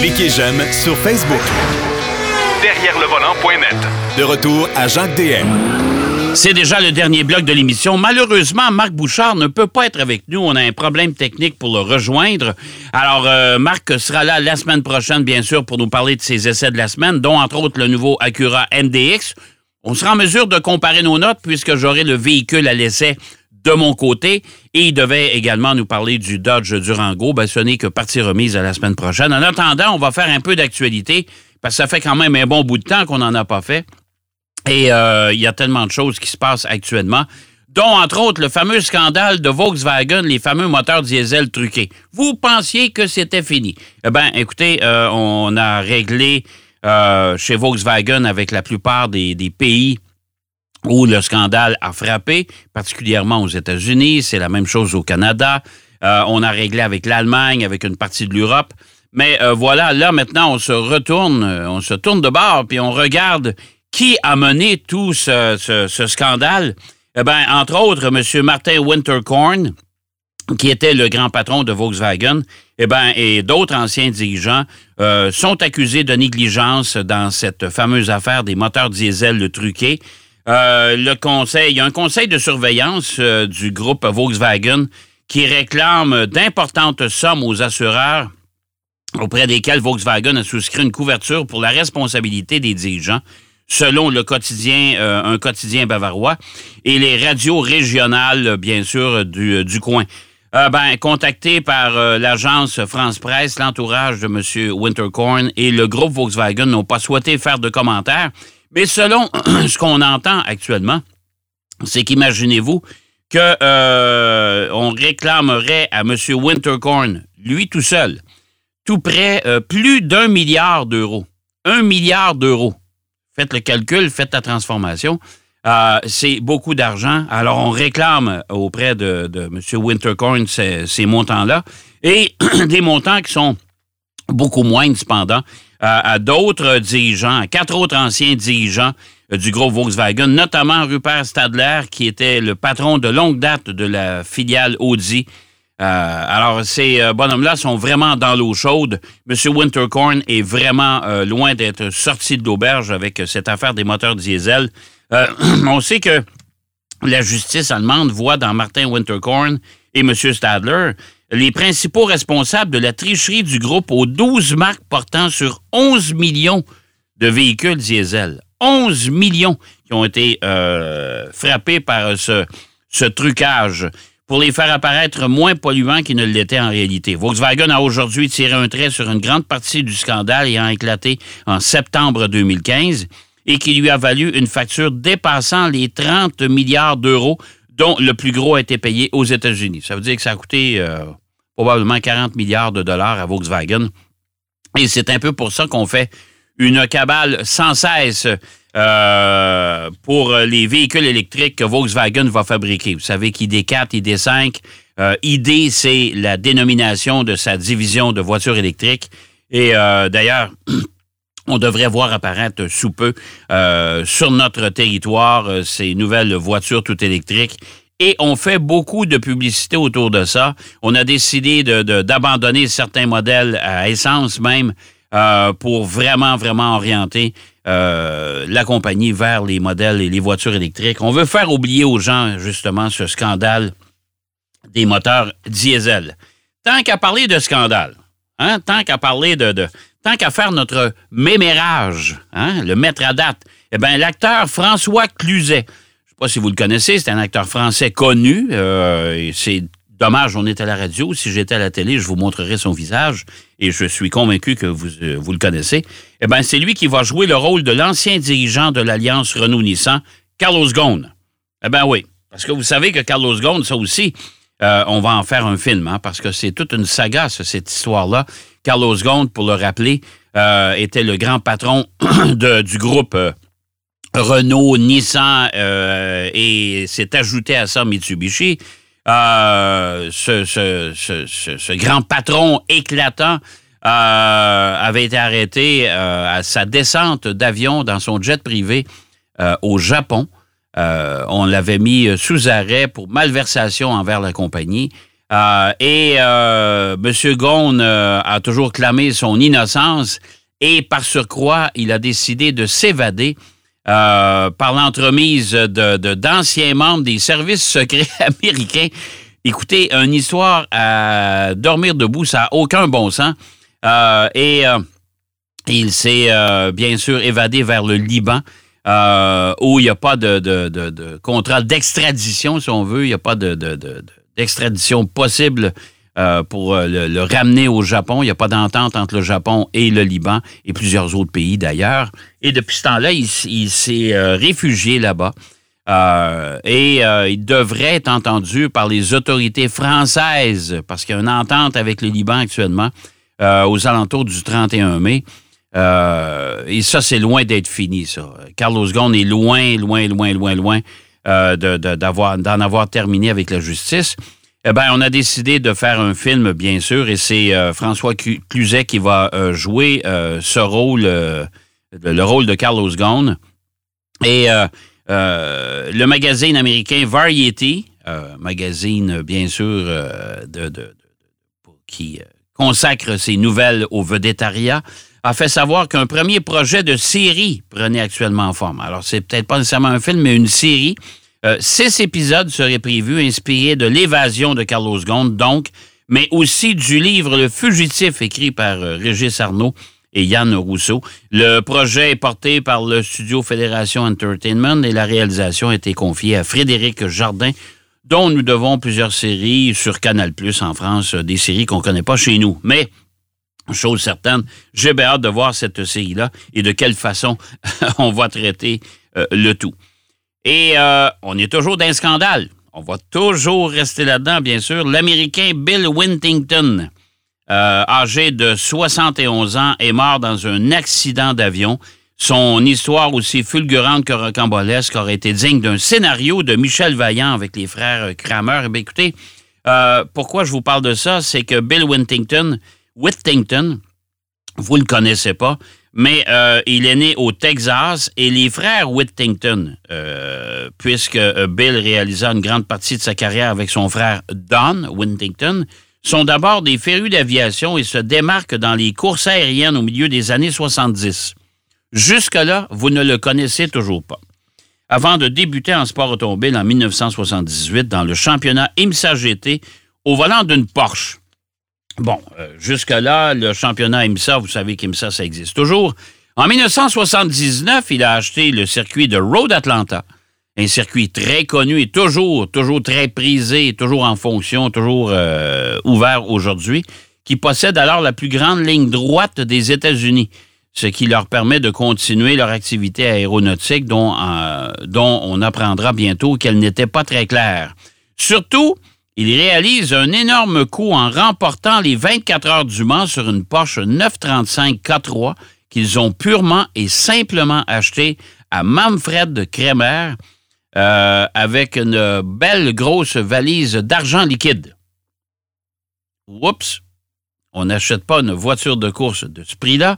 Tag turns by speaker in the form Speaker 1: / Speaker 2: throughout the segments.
Speaker 1: Cliquez j'aime sur Facebook.
Speaker 2: Derrière le volant.net.
Speaker 1: De retour à Jacques DM.
Speaker 3: C'est déjà le dernier bloc de l'émission. Malheureusement, Marc Bouchard ne peut pas être avec nous. On a un problème technique pour le rejoindre. Alors, euh, Marc sera là la semaine prochaine, bien sûr, pour nous parler de ses essais de la semaine, dont entre autres le nouveau Acura MDX. On sera en mesure de comparer nos notes puisque j'aurai le véhicule à l'essai de mon côté. Et il devait également nous parler du Dodge Durango. Ben, ce n'est que partie remise à la semaine prochaine. En attendant, on va faire un peu d'actualité parce que ça fait quand même un bon bout de temps qu'on n'en a pas fait. Et euh, il y a tellement de choses qui se passent actuellement, dont entre autres le fameux scandale de Volkswagen, les fameux moteurs diesel truqués. Vous pensiez que c'était fini. Eh bien, écoutez, euh, on a réglé euh, chez Volkswagen avec la plupart des, des pays où le scandale a frappé, particulièrement aux États-Unis. C'est la même chose au Canada. on a réglé avec l'Allemagne, avec une partie de l'Europe. Mais euh, voilà, là maintenant, on se retourne, euh, on se tourne de bord, puis on regarde qui a mené tout ce, scandale. Eh bien, entre autres, M. Martin Winterkorn, qui était le grand patron de Volkswagen, eh ben, et d'autres anciens dirigeants euh, sont accusés de négligence dans cette fameuse affaire des moteurs diesel truqués. Le conseil, il y a un conseil de surveillance du groupe Volkswagen qui réclame d'importantes sommes aux assureurs auprès desquels Volkswagen a souscrit une couverture pour la responsabilité des dirigeants selon le quotidien, euh, un quotidien bavarois, et les radios régionales, bien sûr, du, euh, du coin. Euh, ben, contacté par l'agence France Presse, l'entourage de M. Winterkorn et le groupe Volkswagen n'ont pas souhaité faire de commentaires. Mais selon ce qu'on entend actuellement, c'est qu'imaginez-vous que on réclamerait à M. Winterkorn, lui tout seul, tout près euh, plus d'un milliard d'euros. Un milliard d'euros. Faites le calcul, faites la transformation. Euh, c'est beaucoup d'argent. Alors, on réclame auprès de, M. Wintercorn ces, ces montants-là et des montants qui sont beaucoup moins, cependant, à d'autres dirigeants, à quatre autres anciens dirigeants euh, du groupe Volkswagen, notamment Rupert Stadler, qui était le patron de longue date de la filiale Audi euh, alors, ces euh, bonhommes-là sont vraiment dans l'eau chaude. M. Winterkorn est vraiment euh, loin d'être sorti de l'auberge avec cette affaire des moteurs diesel. on sait que la justice allemande voit dans Martin Winterkorn et M. Stadler les principaux responsables de la tricherie du groupe aux 12 marques portant sur 11 millions de véhicules diesel. 11 millions qui ont été frappés par ce, ce trucage pour les faire apparaître moins polluants qu'ils ne l'étaient en réalité. Volkswagen a aujourd'hui tiré un trait sur une grande partie du scandale ayant éclaté en septembre 2015 et qui lui a valu une facture dépassant les 30 milliards d'euros dont le plus gros a été payé aux États-Unis. Ça veut dire que ça a coûté euh, probablement 40 milliards de dollars à Volkswagen. Et c'est un peu pour ça qu'on fait une cabale sans cesse euh, pour les véhicules électriques que Volkswagen va fabriquer. Vous savez qu'ID4, ID5, euh, ID, c'est la dénomination de sa division de voitures électriques. Et euh, d'ailleurs, on devrait voir apparaître sous peu euh, sur notre territoire ces nouvelles voitures toutes électriques. Et on fait beaucoup de publicité autour de ça. On a décidé d'abandonner certains modèles à essence même pour vraiment, vraiment orienter euh, la compagnie vers les modèles et les voitures électriques. On veut faire oublier aux gens, justement, ce scandale des moteurs diesel. Tant qu'à parler de scandale, hein, tant qu'à parler de, tant qu'à faire notre mémérage, hein, le mettre à date, eh bien, l'acteur François Cluzet, je ne sais pas si vous le connaissez, c'est un acteur français connu. Euh, c'est Dommage, on est à la radio. Si j'étais à la télé, je vous montrerais son visage et je suis convaincu que vous, euh, vous le connaissez. Eh bien, c'est lui qui va jouer le rôle de l'ancien dirigeant de l'Alliance Renault-Nissan, Carlos Ghosn. Eh bien oui, parce que vous savez que Carlos Ghosn, ça aussi, euh, on va en faire un film, hein, parce que c'est toute une saga, cette histoire-là. Carlos Ghosn, pour le rappeler, euh, était le grand patron du groupe Renault, Nissan et s'est ajouté à ça Mitsubishi. Euh, ce, grand patron éclatant euh, avait été arrêté euh, à sa descente d'avion dans son jet privé au Japon. on l'avait mis sous arrêt pour malversation envers la compagnie. Euh, et euh, M. Ghosn euh, a toujours clamé son innocence et par surcroît, il a décidé de s'évader euh, par l'entremise de, d'anciens membres des services secrets américains. Écoutez, une histoire à dormir debout, ça n'a aucun bon sens. Et il s'est bien sûr évadé vers le Liban, où il n'y a pas de, de- contrat d'extradition, si on veut. Il n'y a pas de- d'extradition possible euh, pour euh, le, ramener au Japon. Il n'y a pas d'entente entre le Japon et le Liban et plusieurs autres pays d'ailleurs. Et depuis ce temps-là, il, s'est euh, réfugié là-bas. Et il devrait être entendu par les autorités françaises parce qu'il y a une entente avec le Liban actuellement aux alentours du 31 mai. Et ça, c'est loin d'être fini, ça. Carlos Ghosn est loin, loin, loin, loin, loin euh, d'en avoir terminé avec la justice. Eh bien, on a décidé de faire un film, bien sûr, et c'est euh, François Clu- Cluzet qui va euh, jouer ce rôle, le le rôle de Carlos Ghosn. Et le magazine américain Variety, magazine, bien sûr, qui consacre ses nouvelles au vedettariat, a fait savoir qu'un premier projet de série prenait actuellement forme. Alors, c'est peut-être pas nécessairement un film, mais une série. Euh, six épisodes seraient prévus, inspirés de l'évasion de Carlos Ghosn, donc, mais aussi du livre Le Fugitif, écrit par euh, Régis Arnaud et Yann Rousseau. Le projet est porté par le studio Fédération Entertainment et la réalisation a été confiée à Frédéric Jardin, dont nous devons plusieurs séries sur Canal Plus en France, euh, des séries qu'on connaît pas chez nous. Mais chose certaine, j'ai bien hâte de voir cette série-là et de quelle façon on va traiter euh, le tout. Et euh, on est toujours dans un scandale. On va toujours rester là-dedans, bien sûr. L'Américain Bill Wintington, euh, âgé de 71 ans, est mort dans un accident d'avion. Son histoire, aussi fulgurante que rocambolesque, aurait été digne d'un scénario de Michel Vaillant avec les frères Kramer. Eh bien, écoutez, pourquoi je vous parle de ça? C'est que Bill Wintington, Whittington, vous ne le connaissez pas, mais euh, il est né au Texas et les frères Whittington, euh, puisque euh, Bill réalisa une grande partie de sa carrière avec son frère Don Whittington, sont d'abord des férus d'aviation et se démarquent dans les courses aériennes au milieu des années 70. Jusque-là, vous ne le connaissez toujours pas. Avant de débuter en sport automobile en 1978 dans le championnat IMSA GT au volant d'une Porsche. Bon, euh, jusque-là, le championnat IMSA, vous savez qu'IMSA, ça existe toujours. En 1979, il a acheté le circuit de Road Atlanta, un circuit très connu et toujours, toujours très prisé, toujours en fonction, toujours euh, ouvert aujourd'hui, qui possède alors la plus grande ligne droite des États-Unis, ce qui leur permet de continuer leur activité aéronautique dont, euh, dont on apprendra bientôt qu'elle n'était pas très claire. Surtout, il réalise un énorme coup en remportant les 24 heures du Mans sur une Porsche 935 K3 qu'ils ont purement et simplement acheté à Manfred Kremer euh, avec une belle grosse valise d'argent liquide. Oups! On n'achète pas une voiture de course de ce prix-là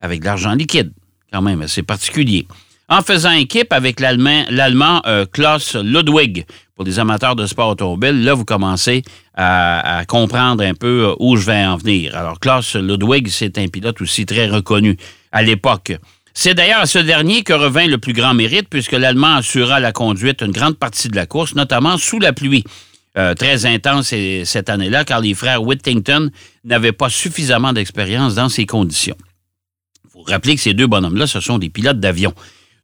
Speaker 3: avec de l'argent liquide. Quand même, c'est particulier. En faisant équipe avec l'Allemand, l'Allemand euh, Klaus Ludwig, pour les amateurs de sport automobile, là, vous commencez à, comprendre un peu euh, où je vais en venir. Alors, Klaus Ludwig, c'est un pilote aussi très reconnu à l'époque. C'est d'ailleurs à ce dernier que revint le plus grand mérite, puisque l'Allemand assura la conduite une grande partie de la course, notamment sous la pluie. Euh, très intense et- cette année-là, car les frères Whittington n'avaient pas suffisamment d'expérience dans ces conditions. Il faut rappeler que ces deux bonhommes-là, ce sont des pilotes d'avion.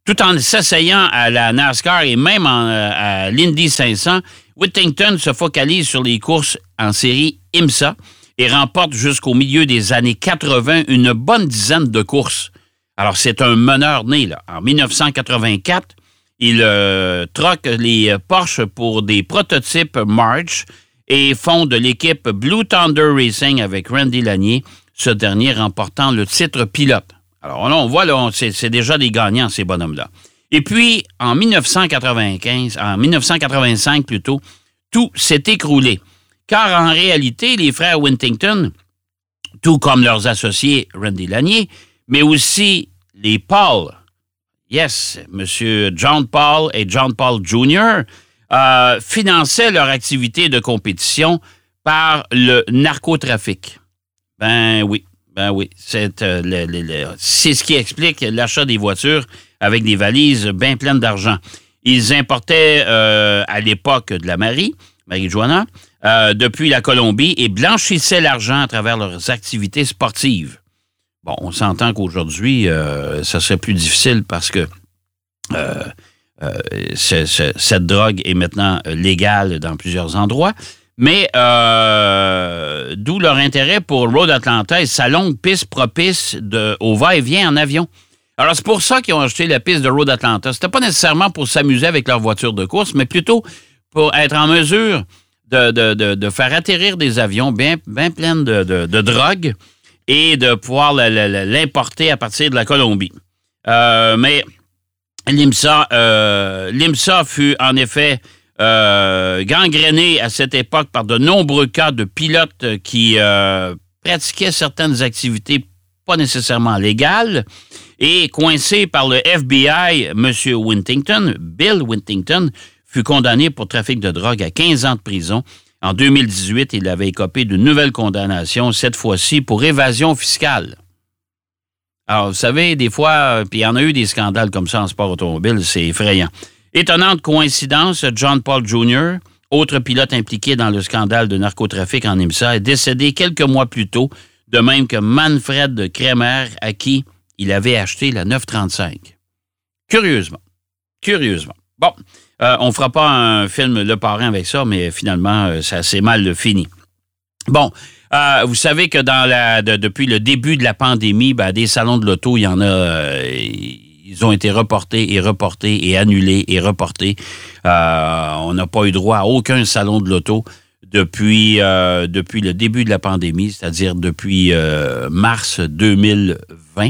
Speaker 3: Tout en s'asseyant à la NASCAR et même euh, à l'Indy 500, Whittington se focalise sur les courses en série IMSA et remporte jusqu'au milieu des années 80 une bonne dizaine de courses. Alors, c'est un meneur né. En 1984, il euh, troque les euh, Porsche pour des prototypes March et fonde l'équipe Blue Thunder Racing avec Randy Lanier, ce dernier remportant le titre pilote. Alors là, on voit, c'est déjà des gagnants, ces bonhommes-là. Et puis, en 1995, en 1985 plutôt, tout s'est écroulé. Car en réalité, les frères Wintington, tout comme leurs associés Randy Lanier, mais aussi les Paul, yes, Monsieur John Paul et John Paul Jr., euh, finançaient leur activité de compétition par le narcotrafic. Ben oui, ben oui. C'est euh, c'est ce qui explique l'achat des voitures avec des valises bien pleines d'argent. Ils importaient euh, à l'époque de la Marie, Marie-Joanna, euh, depuis la Colombie et blanchissaient l'argent à travers leurs activités sportives. Bon, on s'entend qu'aujourd'hui, ça serait plus difficile parce que ce- ce- cette drogue est maintenant légale dans plusieurs endroits. Mais euh, d'où leur intérêt pour Road Atlanta et sa longue piste propice au va-et-vient en avion. Alors, c'est pour ça qu'ils ont acheté la piste de Road Atlanta. C'était pas nécessairement pour s'amuser avec leur voiture de course, mais plutôt pour être en mesure de, de- de- faire atterrir des avions bien, bien pleins de, drogue et de pouvoir l'importer à partir de la Colombie. Euh, mais l'IMSA, euh, l'IMSA fut en effet euh, gangréné à cette époque par de nombreux cas de pilotes qui euh, pratiquaient certaines activités pas nécessairement légales et coincé par le FBI, M. Wintington, Bill Wintington, fut condamné pour trafic de drogue à 15 ans de prison. En 2018, il avait écopé d'une nouvelle condamnation, cette fois-ci pour évasion fiscale. Alors, vous savez, des fois, euh, puis il y en a eu des scandales comme ça en sport automobile, c'est effrayant. Étonnante coïncidence, John Paul Jr., autre pilote impliqué dans le scandale de narcotrafic en IMSA, est décédé quelques mois plus tôt, de même que Manfred Kremer, à qui il avait acheté la 935. Curieusement. Curieusement. Bon, euh, on fera pas un film Le Parrain avec ça, mais finalement, euh, ça s'est mal fini. Bon, euh, vous savez que depuis le début de la pandémie, ben, des salons de l'auto, il y en a, ils ont été reportés et reportés et annulés et reportés. Euh, on n'a pas eu droit à aucun salon de l'auto depuis, euh, depuis le début de la pandémie, c'est-à-dire depuis euh, mars 2020.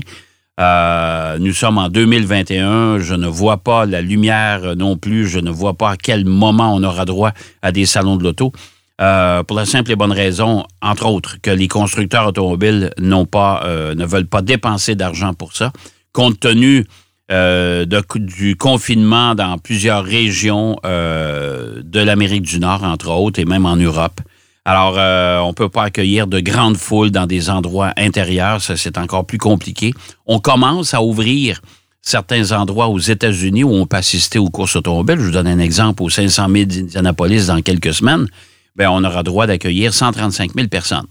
Speaker 3: Euh, nous sommes en 2021. Je ne vois pas la lumière non plus. Je ne vois pas à quel moment on aura droit à des salons de l'auto. Pour la simple et bonne raison, entre autres, que les constructeurs automobiles n'ont pas, ne veulent pas dépenser d'argent pour ça, compte tenu euh, du confinement dans plusieurs régions euh, de l'Amérique du Nord, entre autres, et même en Europe. Alors, euh, on ne peut pas accueillir de grandes foules dans des endroits intérieurs, ça c'est encore plus compliqué. On commence à ouvrir certains endroits aux États-Unis où on peut assister aux courses automobiles. Je vous donne un exemple, aux 500 000 d'Indianapolis dans quelques semaines, ben, on aura droit d'accueillir 135 000 personnes.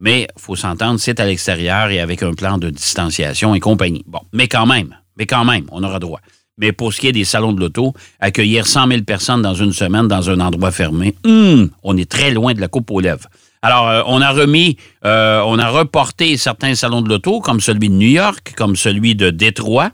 Speaker 3: Mais il faut s'entendre, c'est à l'extérieur et avec un plan de distanciation et compagnie. Bon, mais quand même, mais quand même, on aura droit. Mais pour ce qui est des salons de l'auto, accueillir 100 000 personnes dans une semaine dans un endroit fermé, hum, on est très loin de la coupe aux lèvres. Alors, euh, on a remis, euh, on a reporté certains salons de l'auto, comme celui de New York, comme celui de Détroit.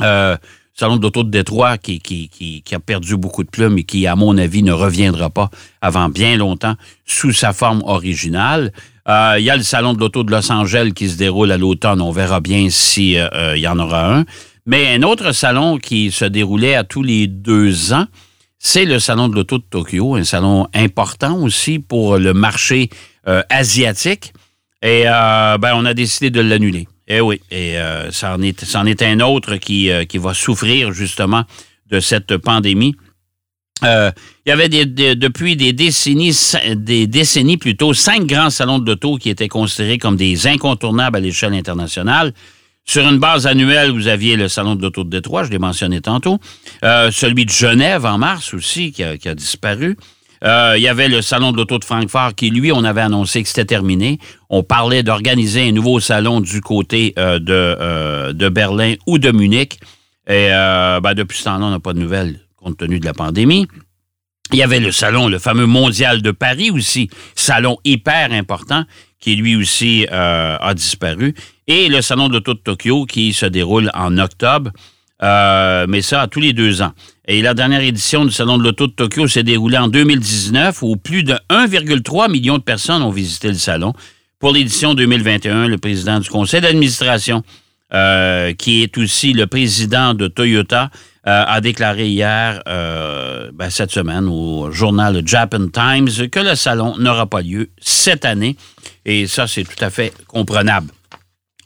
Speaker 3: Euh, salon de l'auto de Détroit qui a perdu beaucoup de plumes et qui, à mon avis, ne reviendra pas avant bien longtemps sous sa forme originale. Euh, Il y a le salon de l'auto de Los Angeles qui se déroule à l'automne. On verra bien s'il y en aura un. Mais un autre salon qui se déroulait à tous les deux ans, c'est le salon de l'auto de Tokyo, un salon important aussi pour le marché euh, asiatique. Et euh, ben, on a décidé de l'annuler. Eh oui, et euh, est, un autre euh, qui va souffrir justement de cette pandémie. Euh, il y avait depuis des décennies, des décennies plutôt, cinq grands salons de l'auto qui étaient considérés comme des incontournables à l'échelle internationale. Sur une base annuelle, vous aviez le Salon de l'Auto de Détroit, je l'ai mentionné tantôt. Euh, celui de Genève en mars aussi, qui a, disparu. Euh, il y avait le Salon de l'Auto de Francfort qui, lui, on avait annoncé que c'était terminé. On parlait d'organiser un nouveau salon du côté de, Berlin ou de Munich. Et ben, depuis ce temps-là, on n'a pas de nouvelles compte tenu de la pandémie. Il y avait le salon, le fameux mondial de Paris aussi, salon hyper important, qui lui aussi euh, a disparu. Et le salon de l'auto de Tokyo qui se déroule en octobre, euh, mais ça tous les deux ans. Et la dernière édition du salon de l'auto de Tokyo s'est déroulée en 2019 où plus de 1,3 million de personnes ont visité le salon. Pour l'édition 2021, le président du conseil d'administration, euh, qui est aussi le président de Toyota, a déclaré hier, euh, ben, cette semaine, au journal Japan Times, que le salon n'aura pas lieu cette année. Et ça, c'est tout à fait comprenable.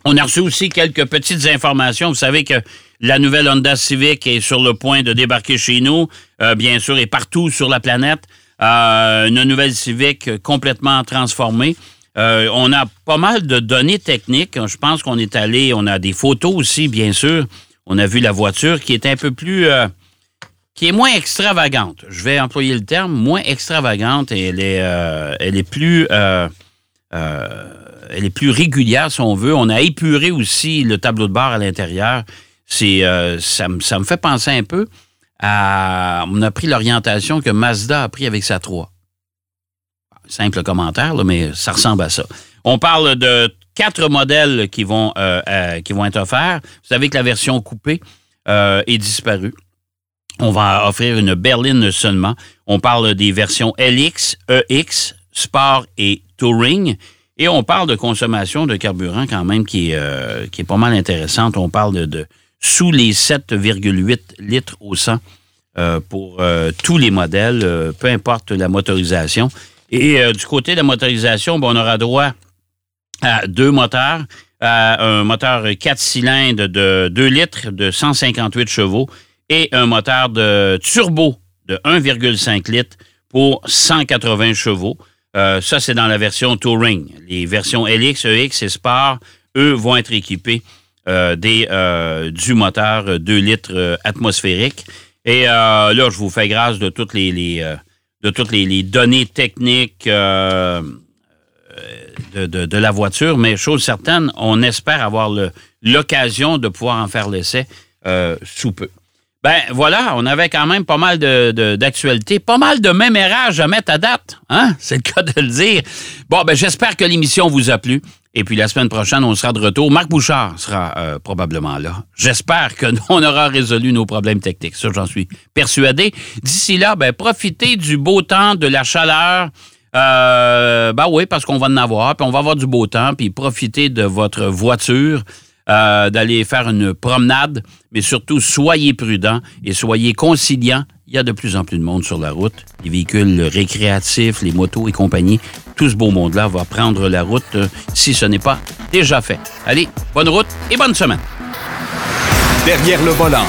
Speaker 3: On a reçu aussi quelques petites informations. Vous savez que la nouvelle Honda Civic est sur le point de débarquer chez nous, euh, bien sûr, et partout sur la planète. Euh, une nouvelle Civic complètement transformée. Euh, on a pas mal de données techniques. Je pense qu'on est allé, on a des photos aussi, bien sûr. On a vu la voiture qui est un peu plus, euh, qui est moins extravagante. Je vais employer le terme, moins extravagante. Et elle est, euh, elle est plus, elle est plus régulière si on veut. On a épuré aussi le tableau de bord à l'intérieur. C'est, ça, ça me fait penser un peu à, on a pris l'orientation que Mazda a pris avec sa 3 simple commentaire, mais ça ressemble à ça. On parle de quatre modèles qui vont, euh, euh, qui vont être offerts. Vous savez que la version coupée euh, est disparue. On va offrir une berline seulement. On parle des versions LX, EX, Sport et Touring. Et on parle de consommation de carburant quand même qui est, qui est pas mal intéressante. On parle de, sous les 7,8 litres au 100 pour tous les modèles, peu importe la motorisation. Et du côté de la motorisation, on aura droit à deux moteurs, à un moteur 4 cylindres de 2 litres de 158 chevaux et un moteur de turbo de 1,5 litres pour 180 chevaux. Euh, ça, c'est dans la version Touring. Les versions LX, EX et Sport, eux, vont être équipés euh, des, du moteur 2 litres atmosphérique. Et là, je vous fais grâce de toutes les de toutes les, données techniques euh, de, la voiture, mais chose certaine, on espère avoir l'occasion de pouvoir en faire l'essai euh, sous peu. Ben voilà, on avait quand même pas mal d'actualités, pas mal de mémérages à mettre à date, hein? C'est le cas de le dire. Bon, ben j'espère que l'émission vous a plu. Et puis la semaine prochaine, on sera de retour. Marc Bouchard sera euh, probablement là. J'espère que on aura résolu nos problèmes techniques. Ça, j'en suis persuadé. D'ici là, ben, profitez du beau temps, de la chaleur. Euh, ben oui, parce qu'on va en avoir, puis on va avoir du beau temps, puis profitez de votre voiture. Euh, d'aller faire une promenade, mais surtout soyez prudents et soyez conciliants. Il y a de plus en plus de monde sur la route, les véhicules récréatifs, les motos et compagnie. Tout ce beau monde-là va prendre la route euh, si ce n'est pas déjà fait. Allez, bonne route et bonne semaine.
Speaker 1: Derrière le volant.